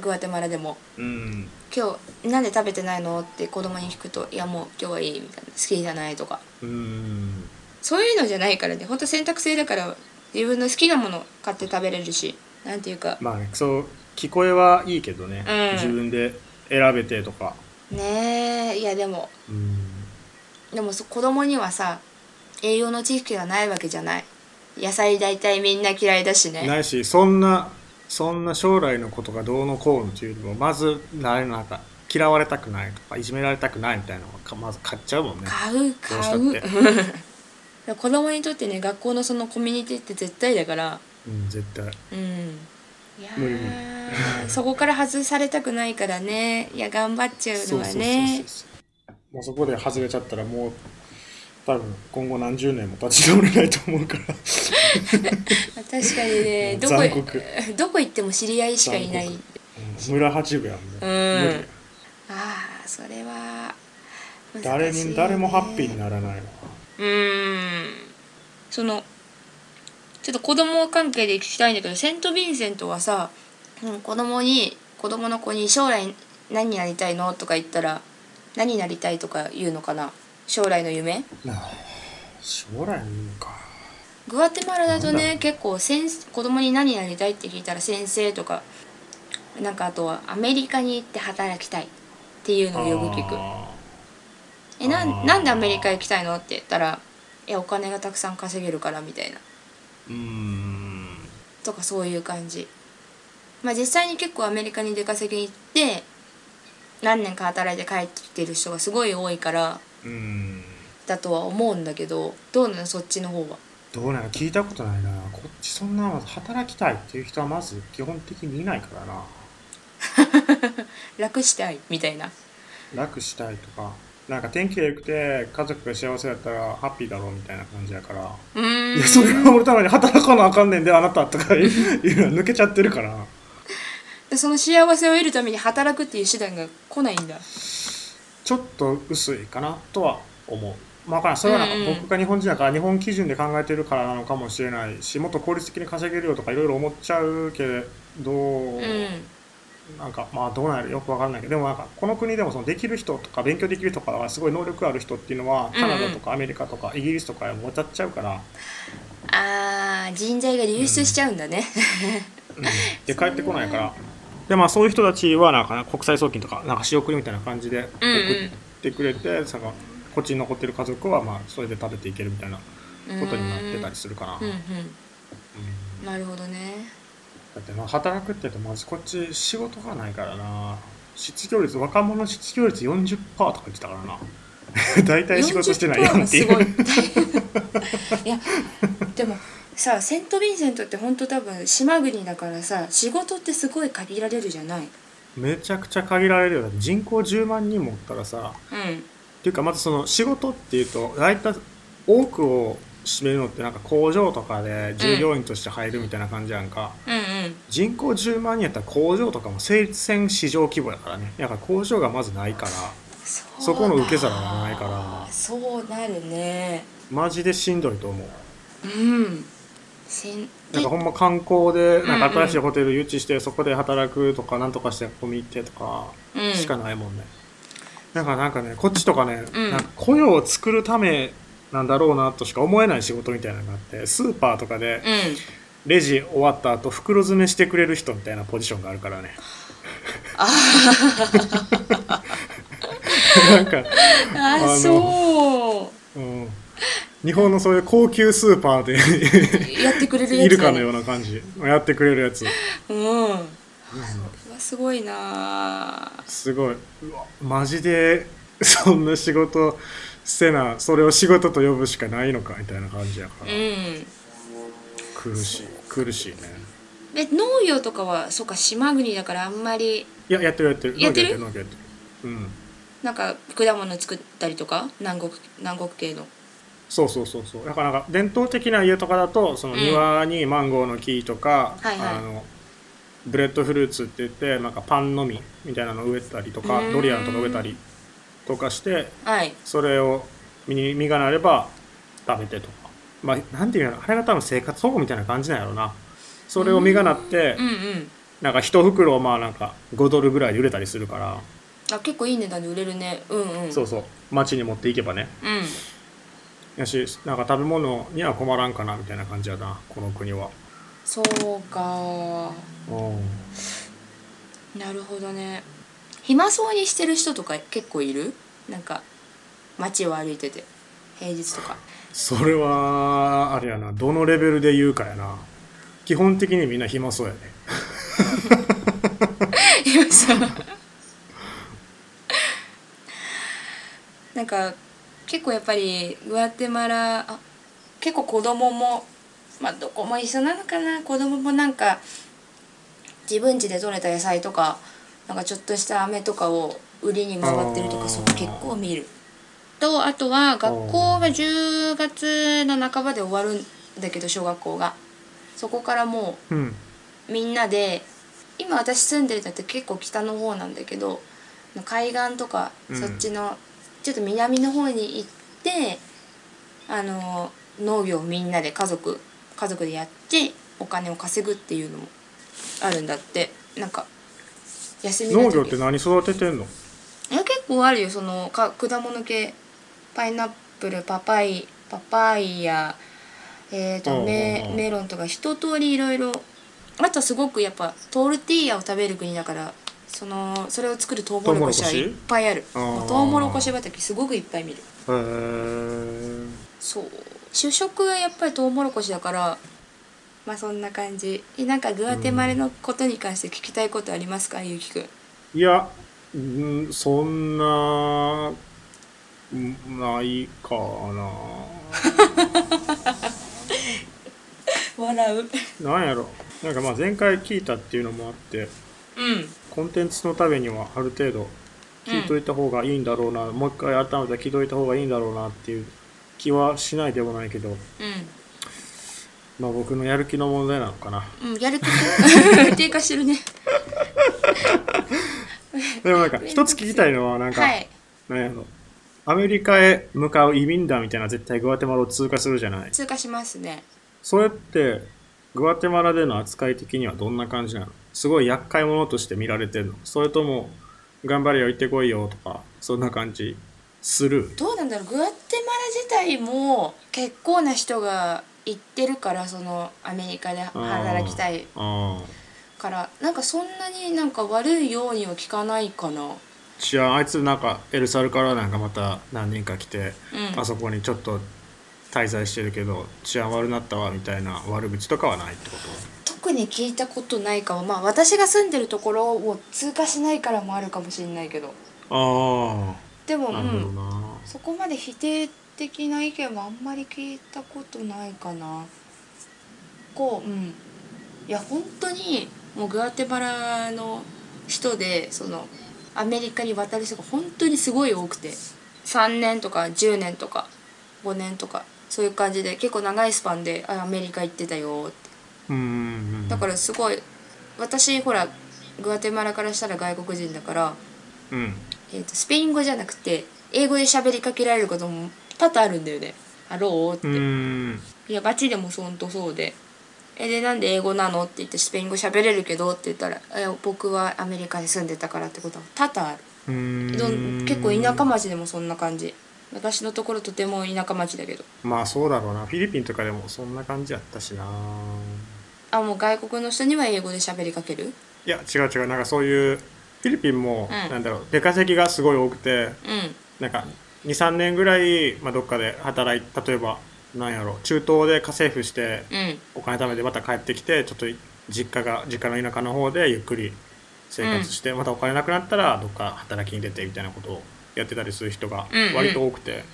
[SPEAKER 2] グアテマラでも。
[SPEAKER 1] うん。
[SPEAKER 2] 今日なんで食べてないの？って子供に聞くと「いやもう今日はいい」みたいな「好きじゃない」とか。
[SPEAKER 1] うん。
[SPEAKER 2] そういうのじゃないからね。ほんと選択制だから自分の好きなもの買って食べれるし。なんていうか。
[SPEAKER 1] まあねそう聞こえはいいけどね、
[SPEAKER 2] うん。
[SPEAKER 1] 自分で選べてとか。
[SPEAKER 2] ねえ。いやでも
[SPEAKER 1] うん
[SPEAKER 2] でもそ子供にはさ栄養の知識がないわけじゃない。野菜大体みんな嫌いだしね。
[SPEAKER 1] ないしそんなそんな将来のことがどうのこうのっていうよりもまずななんか嫌われたくないとかいじめられたくないみたいなのがまず買っちゃうもんね。
[SPEAKER 2] 買う買う
[SPEAKER 1] って。[LAUGHS]
[SPEAKER 2] 子供にとってね学校のそのコミュニティって絶対だから。
[SPEAKER 1] うん絶対。
[SPEAKER 2] うん。いや
[SPEAKER 1] 無理。無
[SPEAKER 2] ーそこから外されたくないからね。いや頑張っちゃうのはね。
[SPEAKER 1] そうもうそこで外れちゃったらもう多分今後何十年も立ち直れないと思うから。[LAUGHS]
[SPEAKER 2] 確かにね。どこどこ行っても知り合いしかいない。
[SPEAKER 1] 残うん。村八部やんね、
[SPEAKER 2] うん。ああそれはね。
[SPEAKER 1] 誰に誰もハッピーにならないの
[SPEAKER 2] うーん。そのちょっと子供関係で聞きたいんだけどセント・ヴィンセントはさ、うん、子供に子供の子に将来何になりたいの？とか言ったら何になりたいとか言うのかな？将来の夢？
[SPEAKER 1] 将来の夢か。
[SPEAKER 2] グアテマラだとね結構先生子供に何になりたいって聞いたら先生とかなんかあとはアメリカに行って働きたいっていうのをよく聞く。
[SPEAKER 1] あ
[SPEAKER 2] えななんでアメリカ行きたいの？って言ったらいやお金がたくさん稼げるからみたいな。
[SPEAKER 1] ーうーん。
[SPEAKER 2] とかそういう感じ。まあ実際に結構アメリカに出稼ぎに行って何年か働いて帰ってきてる人がすごい多いから
[SPEAKER 1] うーん。
[SPEAKER 2] だとは思うんだけどどうなのそっちの方は？
[SPEAKER 1] どうなの聞いたことないな。こっちそんな働きたいっていう人はまず基本的にいないからな。[LAUGHS]
[SPEAKER 2] 楽したいみたいな。
[SPEAKER 1] 楽したいとか。なんか天気が良くて家族が幸せだったらハッピーだろうみたいな感じやから。
[SPEAKER 2] うーん。
[SPEAKER 1] いやそれを守るために働かなあかんねんであなたとかいういうのは抜けちゃってるから
[SPEAKER 2] でその幸せを得るために働くっていう手段が来ないんだ。
[SPEAKER 1] ちょっと薄いかなとは思う。まあ、わからんそれはなんか
[SPEAKER 2] うんうん
[SPEAKER 1] 僕が日本人だから日本基準で考えてるからなのかもしれないしもっと効率的に稼げるよとかいろいろ思っちゃうけど、
[SPEAKER 2] うん。
[SPEAKER 1] なんかまあどうなるよくわからないけどでもなんかこの国でもそのできる人とか勉強できる人とかすごい能力ある人っていうのはカナダとかアメリカとかイギリスとかへも渡っちゃうから、
[SPEAKER 2] あー人材が流出しちゃうんだね、
[SPEAKER 1] うん、で帰ってこないからでまあそういう人たちはなんかね国際送金とかなんか仕送りみたいな感じで送
[SPEAKER 2] うんうん。
[SPEAKER 1] ってくれて、そのこっちに残ってる家族はまあそれで食べていけるみたいなことになってたりするかな、
[SPEAKER 2] うん
[SPEAKER 1] うん
[SPEAKER 2] うんなるほどね。
[SPEAKER 1] だってまあ働くって言うとまずこっち仕事がないからな。失業率若者失業率40%とか言ってたからな。[LAUGHS] 大体仕事してないやんってい
[SPEAKER 2] 40%が
[SPEAKER 1] う
[SPEAKER 2] いやでもさセント・ヴィンセントって本当多分島国だからさ仕事ってすごい限られるじゃない？
[SPEAKER 1] めちゃくちゃ限られるよ人口10万人もおったらさ。
[SPEAKER 2] うん。
[SPEAKER 1] っていうかまずその仕事っていうと大体多くを占めるのってなんか工場とかで従業員として入るみたいな感じやんか、
[SPEAKER 2] うん。うん
[SPEAKER 1] 人口10万人やったら工場とかも成立戦市場規模やからね。だから工場がまずないから。
[SPEAKER 2] そ
[SPEAKER 1] この受け皿がないから。
[SPEAKER 2] そうなるね。
[SPEAKER 1] マジでしんどいと思う。
[SPEAKER 2] うん
[SPEAKER 1] なんかほんま観光でなんか新しいホテル誘致してそこで働くとかなんとかしてここに行ってとか
[SPEAKER 2] うん。
[SPEAKER 1] しかないもんね、だからなんかねこっちとかね、
[SPEAKER 2] うん。
[SPEAKER 1] なんか雇用を作るためなんだろうなとしか思えない仕事みたいなのがあってスーパーとかで
[SPEAKER 2] うん。
[SPEAKER 1] レジ終わった後袋詰めしてくれる人みたいなポジションがあるからね。[LAUGHS] なんか、
[SPEAKER 2] あ
[SPEAKER 1] の
[SPEAKER 2] そう。
[SPEAKER 1] うん、日本のそういう高級スーパーで
[SPEAKER 2] やってくれるやつ
[SPEAKER 1] いるかの
[SPEAKER 2] ね
[SPEAKER 1] ような感じ。やってくれるやつ。
[SPEAKER 2] うん。うわすごいな。
[SPEAKER 1] すごい。マジでそんな仕事せなそれを仕事と呼ぶしかないのかみたいな感じやから、
[SPEAKER 2] うん。
[SPEAKER 1] 苦しい苦しいね。
[SPEAKER 2] で農業とかはそうか島国だからあんまり
[SPEAKER 1] いややってるやってる。
[SPEAKER 2] やってる？
[SPEAKER 1] 農業やってる農業やってる。うん。
[SPEAKER 2] なんか果物作ったりとか？南国南国系の
[SPEAKER 1] そうそうそうそう。だからなんか伝統的な家とかだとその
[SPEAKER 2] うん。
[SPEAKER 1] 庭にマンゴーの木とか、
[SPEAKER 2] はいはい。
[SPEAKER 1] あのブレッドフルーツって言ってなんかパンの実みたいなの植えたりとか
[SPEAKER 2] うん
[SPEAKER 1] ドリアンとか植えたりとかして
[SPEAKER 2] はい。
[SPEAKER 1] それを実に実がなれば食べてとか。まあなんていうのあれが多分生活保護みたいな感じなんやろな。それを実がなって
[SPEAKER 2] うんうん
[SPEAKER 1] なんか一袋まあなんか5ドルぐらいで売れたりするから、
[SPEAKER 2] あ結構いい値段で売れるね。うんうん。
[SPEAKER 1] そうそう。町に持っていけばね。
[SPEAKER 2] うん
[SPEAKER 1] やしなんか食べ物には困らんかなみたいな感じやなこの国は。
[SPEAKER 2] そうか。
[SPEAKER 1] うん。
[SPEAKER 2] なるほどね。暇そうにしてる人とか結構いる？なんか街を歩いてて平日とか。
[SPEAKER 1] それはあれやなどのレベルで言うかやな。基本的にみんな暇そうやね。
[SPEAKER 2] いやさなんか結構やっぱりグアテマラあ結構子供もまあどこも一緒なのかな。子供もなんか自分家で採れた野菜とかなんかちょっとした飴とかを売りに回ってるとかそう結構見る。とあとは学校が10月の半ばで終わるんだけど小学校が。そこからもう
[SPEAKER 1] うん。
[SPEAKER 2] みんなで今私住んでるのって結構北の方なんだけど海岸とか
[SPEAKER 1] うん。
[SPEAKER 2] そっちのちょっと南の方に行ってあの農業をみんなで家族家族でやってお金を稼ぐっていうのもあるんだって。なんか休み
[SPEAKER 1] 農業って何育ててんの？
[SPEAKER 2] いや結構あるよ。そのか果物系。パイナップルパパイパパイヤえー、とメメロンとか一通りいろいろ。あとすごくやっぱトルティーヤを食べる国だからそのそれを作るトウモロコシはいっぱいある。トウモロコシ畑すごくいっぱい見る。
[SPEAKER 1] へー。
[SPEAKER 2] そう。主食はやっぱりトウモロコシだからまあそんな感じ。えなんかグアテマレのことに関して聞きたいことありますか？ゆうきくん。
[SPEAKER 1] いやうんそんなうんないかな。[LAUGHS]
[SPEAKER 2] 笑う。
[SPEAKER 1] なんやろ。なんかまあ前回聞いたっていうのもあって。
[SPEAKER 2] うん
[SPEAKER 1] コンテンツのためにはある程度聞いといた方がいいんだろうな、もう一回改めて聞いといた方がいいんだろうなっていう気はしないでもないけど、まあ僕のやる気の問題なのかな。
[SPEAKER 2] うん、うん、やる気。が [LAUGHS] 低下してるね。[LAUGHS]
[SPEAKER 1] でもなんか一つ聞きたいのはなんか、
[SPEAKER 2] はい。
[SPEAKER 1] なんやろ。アメリカへ向かう移民団みたいな絶対グアテマラを通過するじゃない。
[SPEAKER 2] 通過しますね。
[SPEAKER 1] それってグアテマラでの扱い的にはどんな感じなの？すごい厄介者として見られてるの？それとも頑張れよ行ってこいよとかそんな感じする？
[SPEAKER 2] どうなんだろう。グアテマラ自体も結構な人が行ってるからそのアメリカで働きたいから。なんかそんなになんか悪いようには聞かないかな。
[SPEAKER 1] じゃああいつなんかエルサルからなんかまた何人か来て、
[SPEAKER 2] うん。
[SPEAKER 1] あそこにちょっと滞在してるけど治安悪なったわみたいな悪口とかはないってこと？
[SPEAKER 2] 特に聞いたことないかもまあ私が住んでるところを通過しないからもあるかもしれないけど。
[SPEAKER 1] あ
[SPEAKER 2] でも
[SPEAKER 1] あなるほど
[SPEAKER 2] うん
[SPEAKER 1] な、
[SPEAKER 2] そこまで否定的な意見はあんまり聞いたことないかな。こううん。いや本当にもうグアテマラの人でそのアメリカに渡る人が本当にすごい多くて。3年とか10年とか5年とかそういう感じで結構長いスパンであアメリカ行ってたよ。ってだからすごい私ほらグアテマラからしたら外国人だから、
[SPEAKER 1] うん。
[SPEAKER 2] えー、とスペイン語じゃなくて英語で喋りかけられることも多々あるんだよね「Hello」って、いや街でもほんとそうで「えでなんで英語なの?」って言って「スペイン語喋れるけど」って言ったら「え僕はアメリカに住んでたから」ってことは多々ある。結構田舎町でもそんな感じ私のところとても田舎町だけど。
[SPEAKER 1] まあそうだろうな。フィリピンとかでもそんな感じやったしな。
[SPEAKER 2] あもう外国の人には英語で喋りかける？
[SPEAKER 1] いや違う違う。なんかそういうフィリピンも、
[SPEAKER 2] うん。
[SPEAKER 1] なんだろう出稼ぎがすごい多くて
[SPEAKER 2] うん。
[SPEAKER 1] なんか23年ぐらい、まあ、どっかで働い例えばなんやろ中東で家政婦して
[SPEAKER 2] うん。
[SPEAKER 1] お金貯めてまた帰ってきてちょっと実家が実家の田舎の方でゆっくり生活して、またお金なくなったらどっか働きに出てみたいなことをやってたりする人が割と多くて、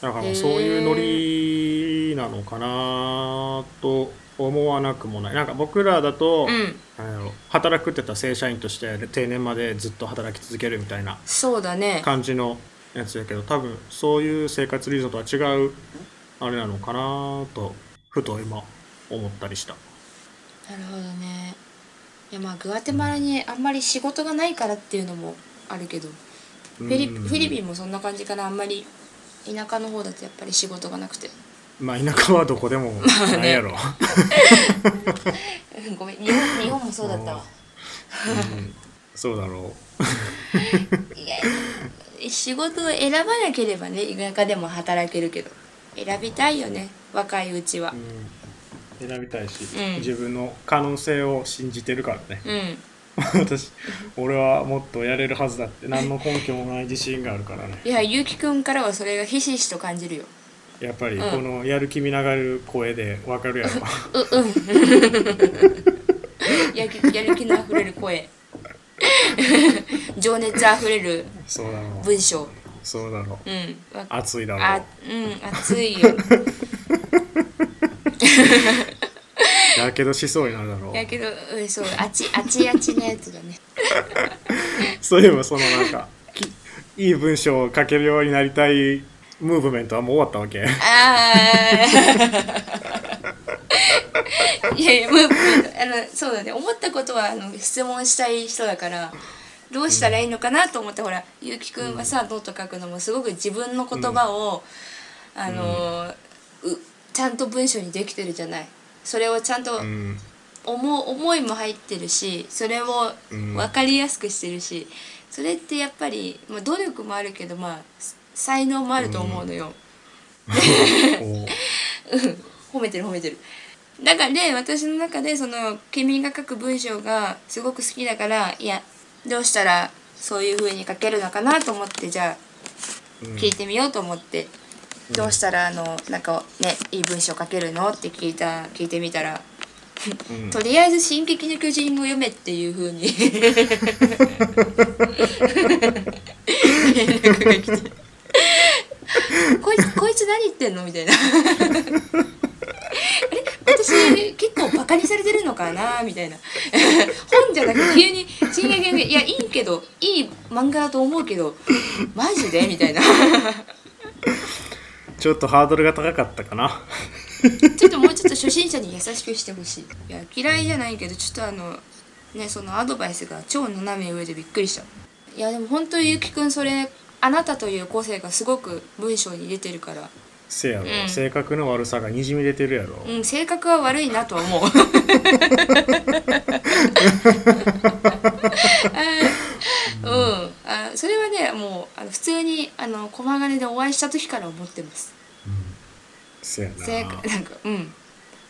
[SPEAKER 1] だからそういうノリなのかなと思わなくもない。なんか僕らだと、
[SPEAKER 2] うん。
[SPEAKER 1] なんやろ働くってたら正社員として定年までずっと働き続けるみたいな
[SPEAKER 2] そうだね。
[SPEAKER 1] 感じのやつやけど多分そういう生活リゾートは違うあれなのかなとふと今思ったりした。
[SPEAKER 2] なるほどね。いやまあグアテマラにあんまり仕事がないからっていうのもあるけどフィリ
[SPEAKER 1] うん。
[SPEAKER 2] フィリピンもそんな感じかな。あんまり田舎の方だとやっぱり仕事がなくて。
[SPEAKER 1] まあ田舎はどこでもないやろ、
[SPEAKER 2] うん [LAUGHS] ごめん。日本日本もそうだったわ。
[SPEAKER 1] うん。そうだろ
[SPEAKER 2] いや仕事を選ばなければね田舎でも働けるけど。選びたいよね若いうちは。
[SPEAKER 1] う、うん、選びたいし、
[SPEAKER 2] うん。
[SPEAKER 1] 自分の可能性を信じてるからね。
[SPEAKER 2] うん [LAUGHS]
[SPEAKER 1] 私俺はもっとやれるはずだって。何の根拠もない自信があるからね。
[SPEAKER 2] いやゆうきくんからはそれがひしひしと感じるよ。
[SPEAKER 1] やっぱり
[SPEAKER 2] うん。
[SPEAKER 1] このやる気みながる声でわかるやろ。
[SPEAKER 2] ううん。[LAUGHS] やる気やる気のあふれる声。[LAUGHS] 情熱あふれる
[SPEAKER 1] そうだろう。
[SPEAKER 2] 文章。
[SPEAKER 1] そうだろう。
[SPEAKER 2] うん。わ
[SPEAKER 1] 熱いだろ
[SPEAKER 2] あ
[SPEAKER 1] う
[SPEAKER 2] うん熱いよ
[SPEAKER 1] やけどしそうになるだろう。
[SPEAKER 2] やけどうんそうあちあちあちのやつだね。[LAUGHS]
[SPEAKER 1] そういえばそのなんかきいい文章を書けるようになりたいムーブメントはもう終わったわけ？
[SPEAKER 2] ああ [LAUGHS] いやいやむむあのそうだね。思ったことはあの質問したい人だからどうしたらいいのかなと思って、ほらゆうきくんはさノート書くのもすごく自分の言葉を、あのうちゃんと文章にできてるじゃないそれをちゃんと
[SPEAKER 1] うん。
[SPEAKER 2] 思う思いも入ってるしそれを
[SPEAKER 1] うん。
[SPEAKER 2] 分かりやすくしてるし、それってやっぱり、まあ、努力もあるけどまあ才能もあると思うのよ。[LAUGHS]
[SPEAKER 1] こ
[SPEAKER 2] 褒めてる褒めてる。だからね私の中でその君が書く文章がすごく好きだからいやどうしたらそういう風に書けるのかなと思ってじゃあ
[SPEAKER 1] ううん。
[SPEAKER 2] 聞いてみようと思って、どうしたらあのなんかねいい文章書けるの？って聞いた聞いてみたら、
[SPEAKER 1] うん。
[SPEAKER 2] とりあえず「進撃の巨人」を読めっていう風に。連絡が来てこいつこいつ何言ってんの？みたいな。あれ私結構バカにされてるのかな？みたいな。本じゃなくて急に「進撃の巨人」いやいいけどいい漫画だと思うけどマジで？みたいな
[SPEAKER 1] ちょっとハードルが高かったかな。
[SPEAKER 2] ちょっともうちょっと初心者に優しくしてほしい。いや嫌いじゃないけどちょっとあのねそのアドバイスが超斜め上でびっくりした。いやでも本当にゆきくんそれあなたという個性がすごく文章に出てるから。
[SPEAKER 1] せやろ、
[SPEAKER 2] うん。
[SPEAKER 1] 性格の悪さがにじみ出てるやろ、
[SPEAKER 2] うん性格は悪いなとは思う [LAUGHS] [LAUGHS] うん。あそれはねもうあの普通にあの駒金でお会いした時から思ってます。
[SPEAKER 1] せやな。
[SPEAKER 2] 性格なんかうん。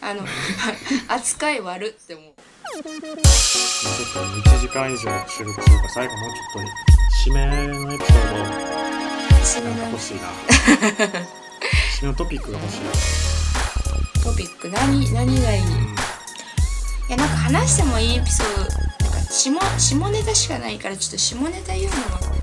[SPEAKER 2] あの [LAUGHS] 扱い悪って思う。
[SPEAKER 1] ちょっと1時間以上収録するから最後もうちょっと締めのエピソード。なんか欲しいな。[LAUGHS] 締めのトピックが欲しいな。
[SPEAKER 2] トピック何何がいい？いやなんか話してもいいエピソードか下下ネタしかないからちょっと下ネタ言うのも。